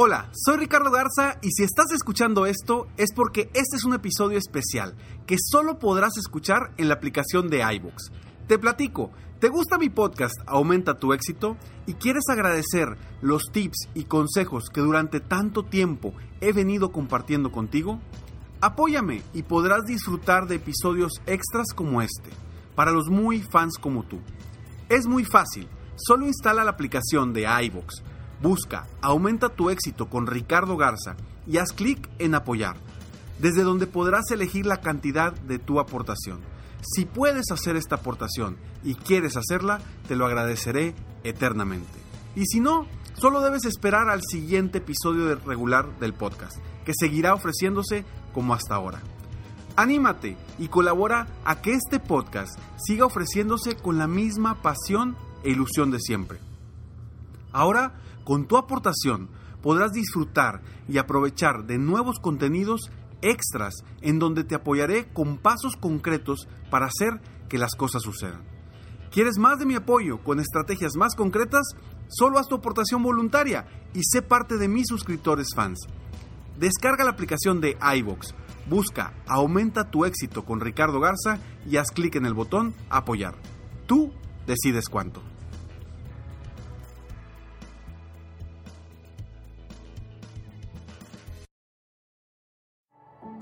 Hola, soy Ricardo Garza y si estás escuchando esto es porque este es un episodio especial que solo podrás escuchar en la aplicación de iVoox. Te platico, ¿te gusta mi podcast Aumenta tu éxito? y quieres agradecer los tips y consejos que durante tanto tiempo he venido compartiendo contigo? Apóyame y podrás disfrutar de episodios extras como este, para los muy fans como tú. Es muy fácil, solo instala la aplicación de iVoox Busca Aumenta tu éxito con Ricardo Garza y haz clic en apoyar, desde donde podrás elegir la cantidad de tu aportación. Si puedes hacer esta aportación y quieres hacerla, te lo agradeceré eternamente. Y si no, solo debes esperar al siguiente episodio regular del podcast, que seguirá ofreciéndose como hasta ahora. Anímate y colabora a que este podcast siga ofreciéndose con la misma pasión e ilusión de siempre. Ahora, con tu aportación podrás disfrutar y aprovechar de nuevos contenidos extras en donde te apoyaré con pasos concretos para hacer que las cosas sucedan. ¿Quieres más de mi apoyo con estrategias más concretas? Solo haz tu aportación voluntaria y sé parte de mis suscriptores fans. Descarga la aplicación de iVox, busca Aumenta tu éxito con Ricardo Garza y haz clic en el botón Apoyar. Tú decides cuánto.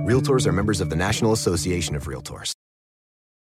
Realtors are members of the National Association of Realtors.